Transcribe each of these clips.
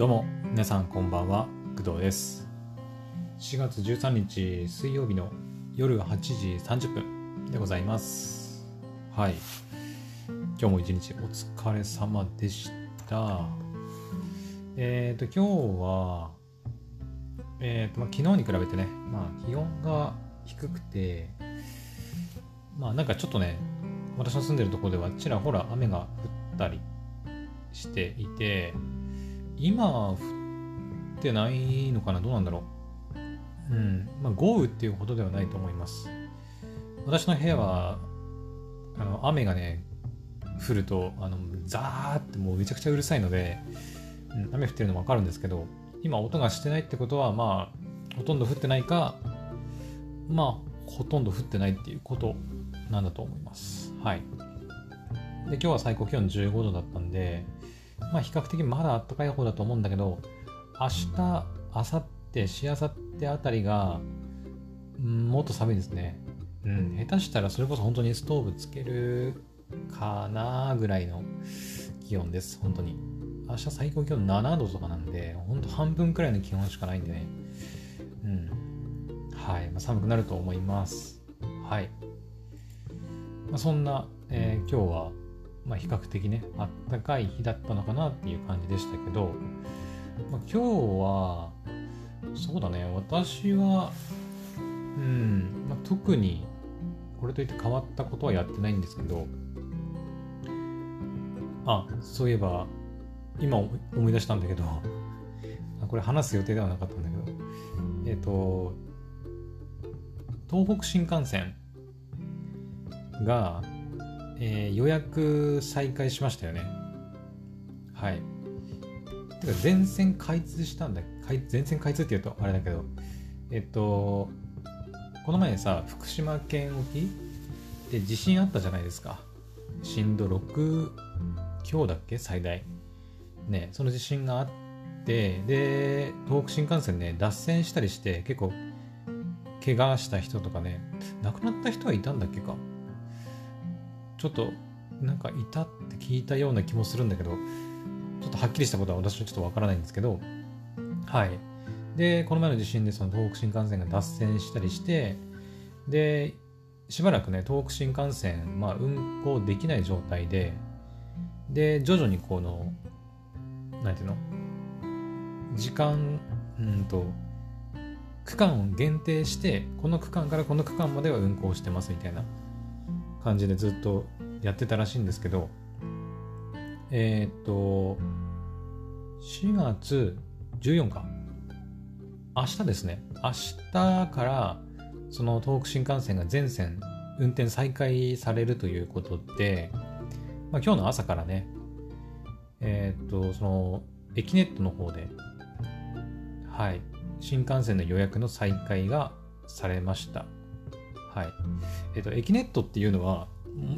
どうも。皆さんこんばんは。工藤です。4月13日水曜日の夜8時30分でございます。はい。今日も一日お疲れ様でした。えっ、ー、と今日はえっ、ー、と、まあ、昨日に比べてね、まあ、気温が低くてまあなんかちょっとね私の住んでるところではちらほら雨が降ったりしていて今降ってないのかな？どうなんだろう？うん。まあ豪雨っていうほどではないと思います。私の部屋はあの雨がね降るとあのザーってもうめちゃくちゃうるさいので、うん、雨降ってるのもわかるんですけど今音がしてないってことはまあほとんど降ってないかまあほとんど降ってないっていうことなんだと思います。はい。で今日は最高気温15度だったんでまあ比較的まだ暖かい方だと思うんだけど明日明後日しあさってあたりが、うん、もっと寒いですね。うん。下手したらそれこそ本当にストーブつけるかなぐらいの気温です。本当に。明日最高気温7度とかなんで本当半分くらいの気温しかないんでね。うん。はい、まあ、寒くなると思います。はい、まあ、そんな、えー、今日はまあ、比較的ね、あったかい日だったのかなっていう感じでしたけど、まあ、今日は、そうだね、私は、うん、まあ、特にこれといって変わったことはやってないんですけど、あ、そういえば、今思い出したんだけど、これ話す予定ではなかったんだけど、えっ、ー、と、東北新幹線がえー、予約再開しましたよね。はい。てか、全線開通したんだ。全線開通って言うとあれだけど、えっと、この前さ、福島県沖で地震あったじゃないですか。震度6強だっけ？最大。ね、その地震があって、で、東北新幹線ね、脱線したりして、結構、怪我した人とかね、亡くなった人はいたんだっけか？ちょっとなんかいたって聞いたような気もするんだけど、ちょっとはっきりしたことは私はちょっとわからないんですけど、はい。で、この前の地震でその東北新幹線が脱線したりして、で、しばらくね、東北新幹線、まあ、運行できない状態で、で、徐々にこの、なんていうの時間、うんと、区間を限定して、この区間からこの区間までは運行してますみたいな感じでずっとやってたらしいんですけど、えー、っと、4月14日、明日ですね、明日からその東北新幹線が全線運転再開されるということで、まあ、今日の朝からね、えー、っと、その、エキネットの方で、はい、新幹線の予約の再開がされました。はい。えっ、ー、と、エキネットっていうのは、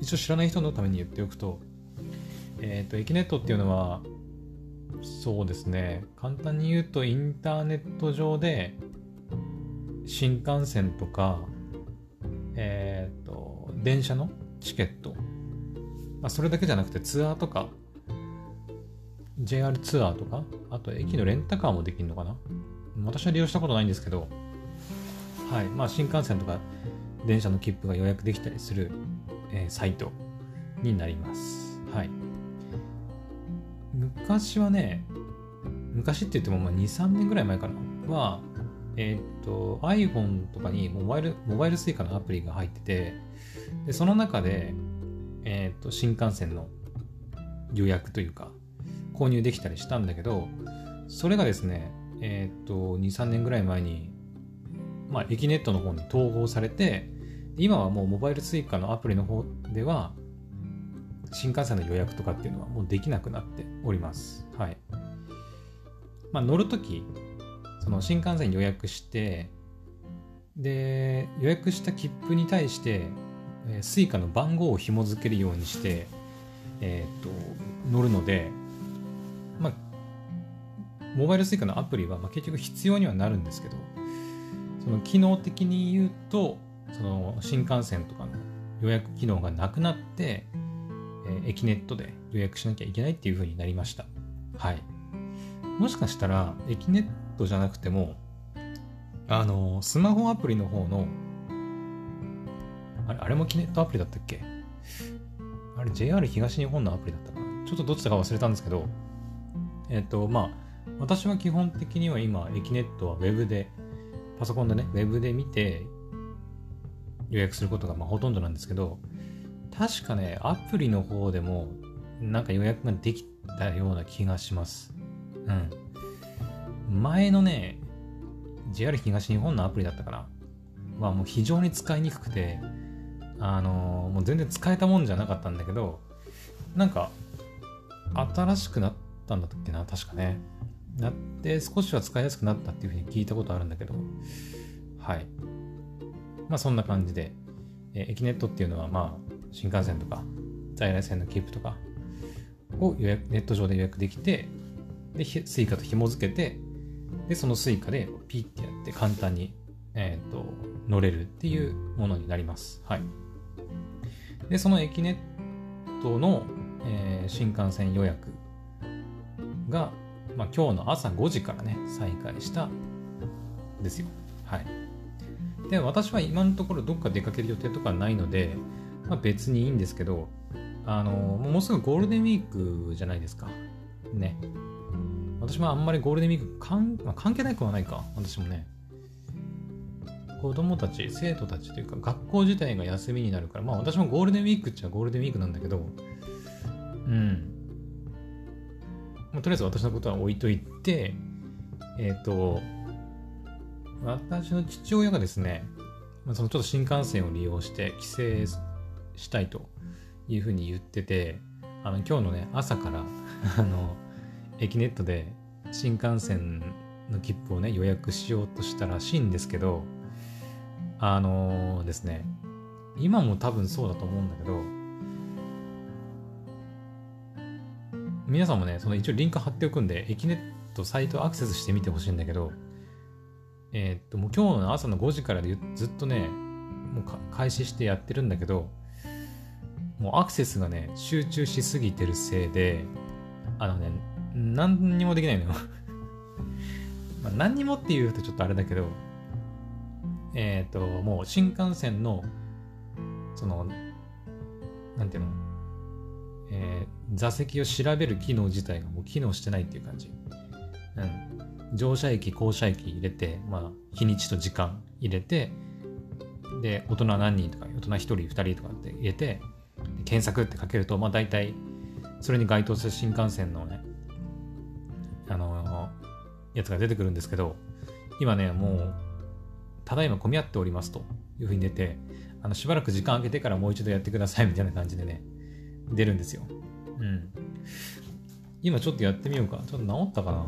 一応知らない人のために言っておくと、えっ、ー、と、エキネットっていうのは、そうですね、簡単に言うと、インターネット上で、新幹線とか、えっ、ー、と、電車のチケット、まあ、それだけじゃなくてツアーとか、JR ツアーとか、あと駅のレンタカーもできるのかな私は利用したことないんですけど、はい。まあ、新幹線とか電車の切符が予約できたりする、えー、サイトになります。はい。昔はね、昔って言ってもまあ2、3年ぐらい前かなは、えっ、と、iPhone とかにモバイル、モバイル Suica のアプリが入ってて、でその中で、えっ、と、新幹線の予約というか、購入できたりしたんだけど、それがですね、えっ、と、2、3年ぐらい前にまあ、エキネットの方に統合されて、今はもうモバイル Suica のアプリの方では、新幹線の予約とかっていうのはもうできなくなっております。はい。まあ、乗るとき、その新幹線予約して、で、予約した切符に対して、えー、Suica の番号を紐付けるようにして、えっ、と、乗るので、まあ、モバイル Suica のアプリは、まあ、結局必要にはなるんですけど、その機能的に言うとその新幹線とかの予約機能がなくなって、えー、駅ネットで予約しなきゃいけないっていう風になりました。はい。もしかしたら、エキネットじゃなくても、あの、スマホアプリの方の、あれ、あれもキネットアプリだったっけ？あれ、JR 東日本のアプリだったかな？ちょっとどっちだか忘れたんですけど、えっ、と、まあ、私は基本的には今、エキネットは Web で、パソコンでね、Web で見て予約することがまあほとんどなんですけど、確かね、アプリの方でもなんか予約ができたような気がします。うん。前のね、JR 東日本のアプリだったかなはもう非常に使いにくくて、あのー、もう全然使えたもんじゃなかったんだけど、なんか、新しくなったんだっけな、確かね。なって少しは使いやすくなったっていうふうに聞いたことあるんだけど、はい。まあそんな感じで、えー、エキネットっていうのはまあ新幹線とか在来線の切符とかを予約ネット上で予約できて、で、スイカと紐付けて、で、そのスイカでピッてやって簡単に、え、ー、と、乗れるっていうものになります。はい。で、そのエキネットの、えー、新幹線予約が、まあ、今日の朝5時からね、再開したですよ。はい。で、私は今のところどっか出かける予定とかないので、まあ、別にいいんですけど、あの、もうすぐゴールデンウィークじゃないですか。ね。私もあんまりゴールデンウィーク関,、まあ、関係なくはないか。私もね。子供たち、生徒たちというか、学校自体が休みになるから、まあ私もゴールデンウィークっちゃゴールデンウィークなんだけど、うん。まあ、とりあえず私のことは置いといて、えっ、ー、と、私の父親がですね、まあ、そのちょっと新幹線を利用して帰省したいというふうに言ってて、あの今日のね、朝から あの、エキネットで新幹線の切符をね、予約しようとしたらしいんですけど、あのー、ですね、今も多分そうだと思うんだけど、皆さんもね、その一応リンク貼っておくんで、エキネットサイトアクセスしてみてほしいんだけど、えー、っと、もう今日の朝の5時からずっとね、もう開始してやってるんだけど、もうアクセスがね、集中しすぎてるせいで、あのね、何にもできないのよ。まあ何にもって言うとちょっとあれだけど、えっ、と、もう新幹線の、その、なんていうの、えー、座席を調べる機能自体がもう機能してないっていう感じ。うん。乗車駅、降車駅入れて、まあ、日にちと時間入れて、で、大人何人とか、大人1人、2人とかって入れて、検索ってかけると、まあ大体、それに該当する新幹線のね、あのー、やつが出てくるんですけど、今ね、もう、ただいま混み合っておりますというふうに出て、あの、しばらく時間空けてからもう一度やってくださいみたいな感じでね、出るんですよ。うん。今ちょっとやってみようか。ちょっと治ったかな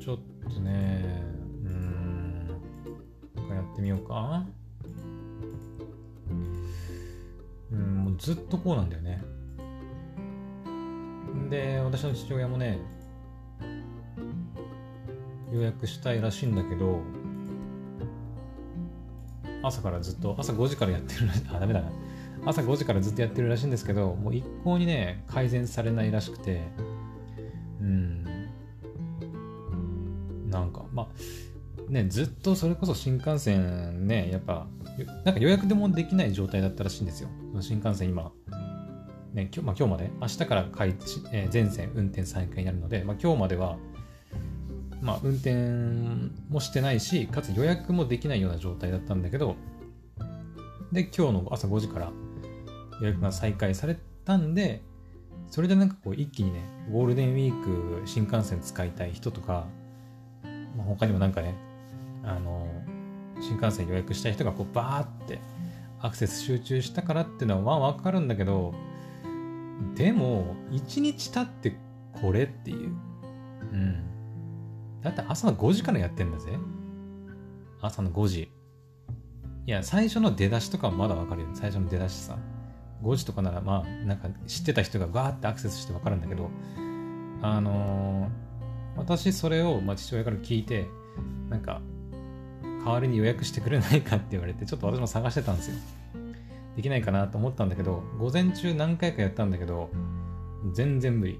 ちょっとね、うん。やってみようか。うん、もうずっとこうなんだよね。で、私の父親もね、予約したいらしいんだけど、朝からずっと、朝5時からやってる、あ、ダメだな。朝5時からずっとやってるらしいんですけど、もう一向にね、改善されないらしくて、うん。なんか、まあ、ね、ずっとそれこそ新幹線ね、やっぱ、なんか予約でもできない状態だったらしいんですよ。新幹線今、ね、今日,、まあ、今日まで、明日から開えー、全線運転再開になるので、まあ、今日までは、まあ、運転もしてないし、かつ予約もできないような状態だったんだけど、で、今日の朝5時から予約が再開されたんで、それでなんかこう一気にね、ゴールデンウィーク新幹線使いたい人とか、まあ、他にもなんかね、あの、新幹線予約したい人がこうバーってアクセス集中したからっていうのはまあわかるんだけど、でも、1日経ってこれっていう。だって朝の5時からやってんだぜ。朝の5時。いや、最初の出だしとかはまだわかるよ。最初の出だしさ。5時とかなら、まあ、なんか知ってた人がガーってアクセスしてわかるんだけど、あのー、私それを、まあ、父親から聞いて、なんか、代わりに予約してくれないかって言われて、ちょっと私も探してたんですよ。できないかなと思ったんだけど、午前中何回かやったんだけど、全然無理。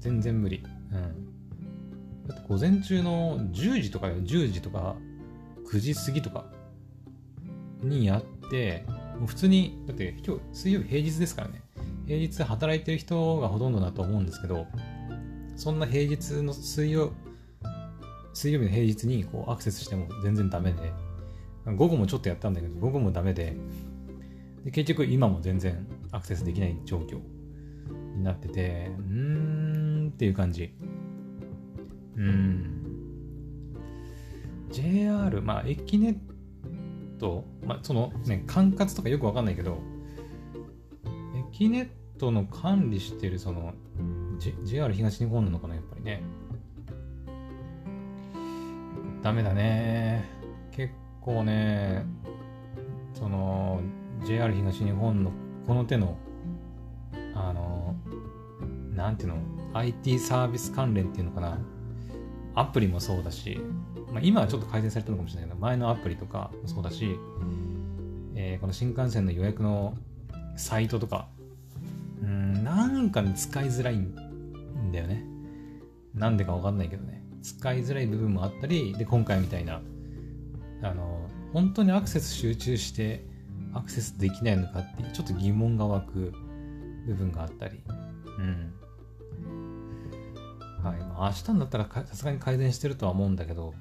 全然無理。うん。だって午前中の10時とかよ、10時とか、9時過ぎとかにやって、もう普通に、だって今日水曜日平日ですからね。平日働いてる人がほとんどだと思うんですけど、そんな平日の水曜、水曜日の平日にこうアクセスしても全然ダメで、午後もちょっとやったんだけど、午後もダメで、で結局今も全然アクセスできない状況になってて、うーんっていう感じ。うん。JR、まあ、エキネット、まあ、そのね、管轄とかよくわかんないけど、エキネットの管理してるその、J、JR 東日本なのかな、やっぱりね。ダメだね。結構ね、その、JR 東日本のこの手の、あの、なんていうの、IT サービス関連っていうのかな。アプリもそうだし、まあ、今はちょっと改善されたのかもしれないけど、前のアプリとかもそうだし、えー、この新幹線の予約のサイトとか、うん、なんかね、使いづらいんだよね。なんでかわかんないけどね。使いづらい部分もあったり、で、今回みたいな、あの、本当にアクセス集中してアクセスできないのかっていうちょっと疑問が湧く部分があったり、うん。はい。まあ、明日になったらさすがに改善してるとは思うんだけど、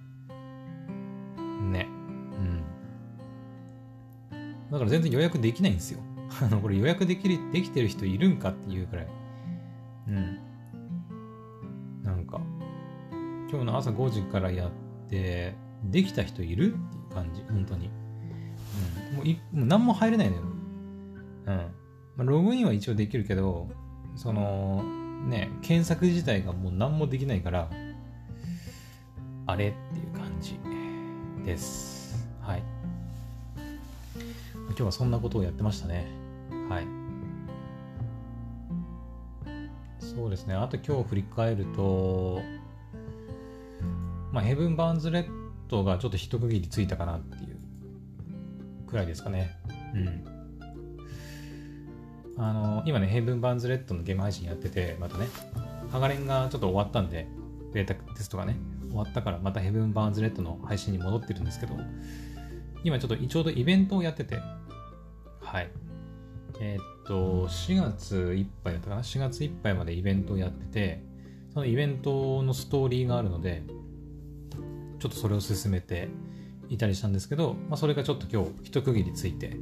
ね。うん。だから全然予約できないんですよ。あの、これ予約できる、できてる人いるんかっていうくらい。うん。なんか、今日の朝5時からやって、できた人いるっていう感じ、本当に。うん。もういもう何も入れないのよ。うん。まあ、ログインは一応できるけど、その、ね、検索自体がもう何もできないから、あれっていう感じです。はい。今日はそんなことをやってましたね。はい。そうですね。あと今日振り返ると、まあ、ヘブン・バーンズ・レッドがちょっと一区切りついたかなっていうくらいですかね。うん。あの、今ね、ヘブン・バーンズ・レッドのゲーム配信やってて、またね、ハガレンがちょっと終わったんで、ベータテストがね、終わったからまたヘブン・バーンズ・レッドの配信に戻ってるんですけど、今ちょっとちょうどイベントをやってて、はい。えー、っと、4月いっぱいだったかな ?4 月いっぱいまでイベントをやってて、そのイベントのストーリーがあるので、ちょっとそれを進めていたりしたんですけど、まあ、それがちょっと今日一区切りついて、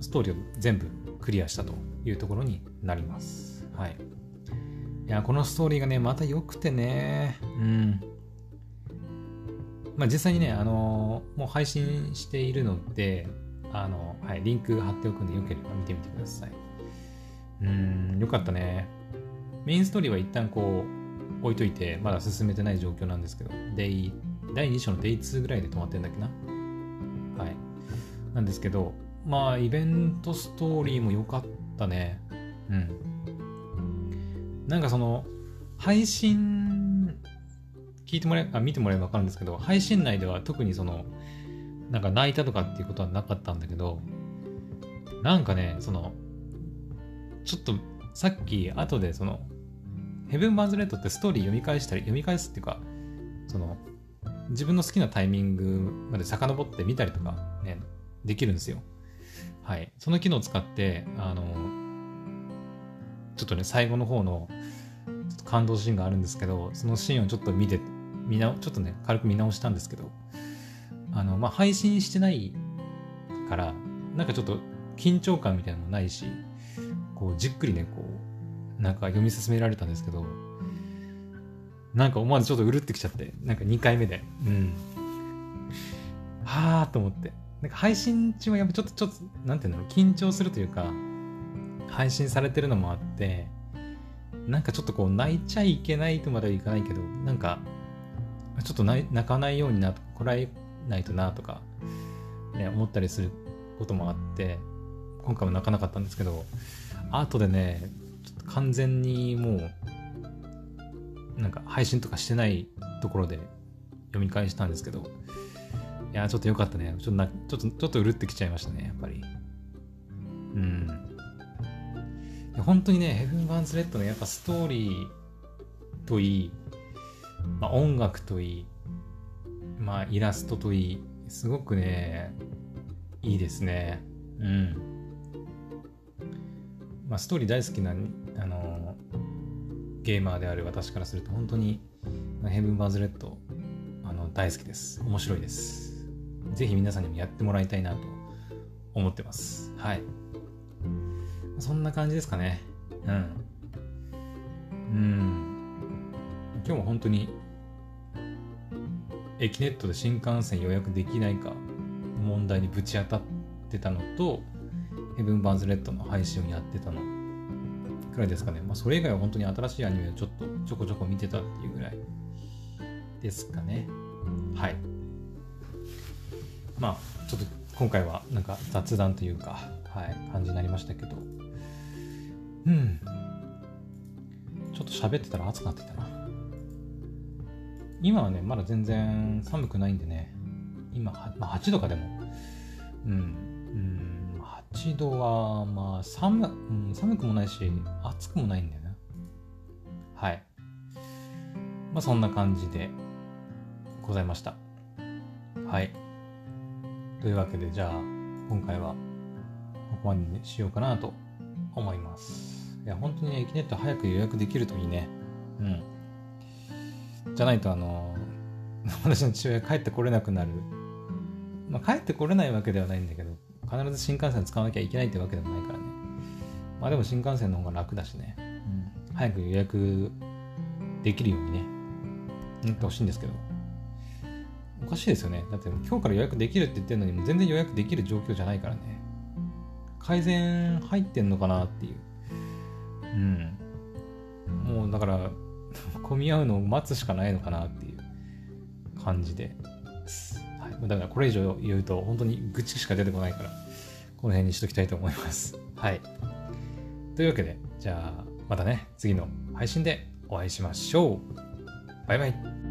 ストーリーを全部クリアしたというところになります。はい。いや、このストーリーがね、また良くてね、うん。まあ、実際にね、あのー、もう配信しているので、あのー、はい、リンク貼っておくんで、よければ見てみてください。うん、よかったね。メインストーリーは一旦こう、置いといて、まだ進めてない状況なんですけど、デイ、第2章のデイ2ぐらいで止まってんだっけな。はい。なんですけど、まあ、イベントストーリーも良かったね。うん。なんかその、配信、聞いてもらえ、あ、見てもらえばわかるんですけど、配信内では特にその、なんか泣いたとかっていうことはなかったんだけど、なんかね、その、ちょっとさっき後でその、ヘブン・バーズ・レッドってストーリー読み返したり、読み返すっていうか、その、自分の好きなタイミングまで遡って見たりとかね、できるんですよ。はい。その機能を使って、あの、ちょっとね、最後の方の感動シーンがあるんですけど、そのシーンをちょっと見て、見なちょっとね、軽く見直したんですけど、あの、まあ、配信してないから、なんかちょっと緊張感みたいなのもないし、こう、じっくりね、こう、なんか読み進められたんですけど、なんか思わずちょっとうるってきちゃって、なんか2回目で、うん。はぁーと思って。なんか配信中はやっぱちょっと、ちょっと、なんていう、緊張するというか、配信されてるのもあって、なんかちょっとこう泣いちゃいけないとまではいかないけど、なんか、ちょっと泣かないようにな、こらえないとなとか、ね、思ったりすることもあって、今回も泣かなかったんですけど、後でね、ちょっと完全にもう、なんか配信とかしてないところで読み返したんですけど、いや、ちょっと良かったね。ちょっとな、ちょっと、ちょっとうるってきちゃいましたね、やっぱり。うん。本当にね、ヘブン・バーンズ・レッドのやっぱストーリーといい、まあ、音楽といい、まあ、イラストといい、すごくね、いいですね。うん。まあ、ストーリー大好きな、あの、ゲーマーである私からすると、本当に、ヘブン・バーンズ・レッド、あの、大好きです。面白いです。ぜひ皆さんにもやってもらいたいなと思ってます。はい。そんな感じですかね。うん。うん。今日も本当に、エキネットで新幹線予約できないか問題にぶち当たってたのと、ヘブン・バーンズ・レッドの配信をやってたのくらいですかね。まあ、それ以外は本当に新しいアニメをちょっとちょこちょこ見てたっていうぐらいですかね。はい。まあ、ちょっと今回はなんか雑談というか、はい、感じになりましたけど、うん。ちょっと喋ってたら暑くなってきたな。今はね、まだ全然寒くないんでね、今、まあ、8度かでも、うん、うん、8度は、まあ寒、うん、寒くもないし、暑くもないんだよな。はい。まあ、そんな感じでございました。はい。というわけで、じゃあ、今回はここまでにしようかなと思います。いや、本当にね、エキネット早く予約できるといいね。うん。じゃないと、あの、私の父親帰ってこれなくなる。まあ、帰ってこれないわけではないんだけど、必ず新幹線使わなきゃいけないってわけでもないからね。まあでも新幹線の方が楽だしね。うん。早く予約できるようにね、なってほしいんですけど。おかしいですよね。だって今日から予約できるって言ってるのに、も全然予約できる状況じゃないからね。改善入ってんのかなっていう。うん。もうだから、混み合うのを待つしかないのかなっていう感じで。はい、だからこれ以上言うと本当に愚痴しか出てこないから、この辺にしときたいと思います。はい。というわけで、じゃあまたね、次の配信でお会いしましょう。バイバイ。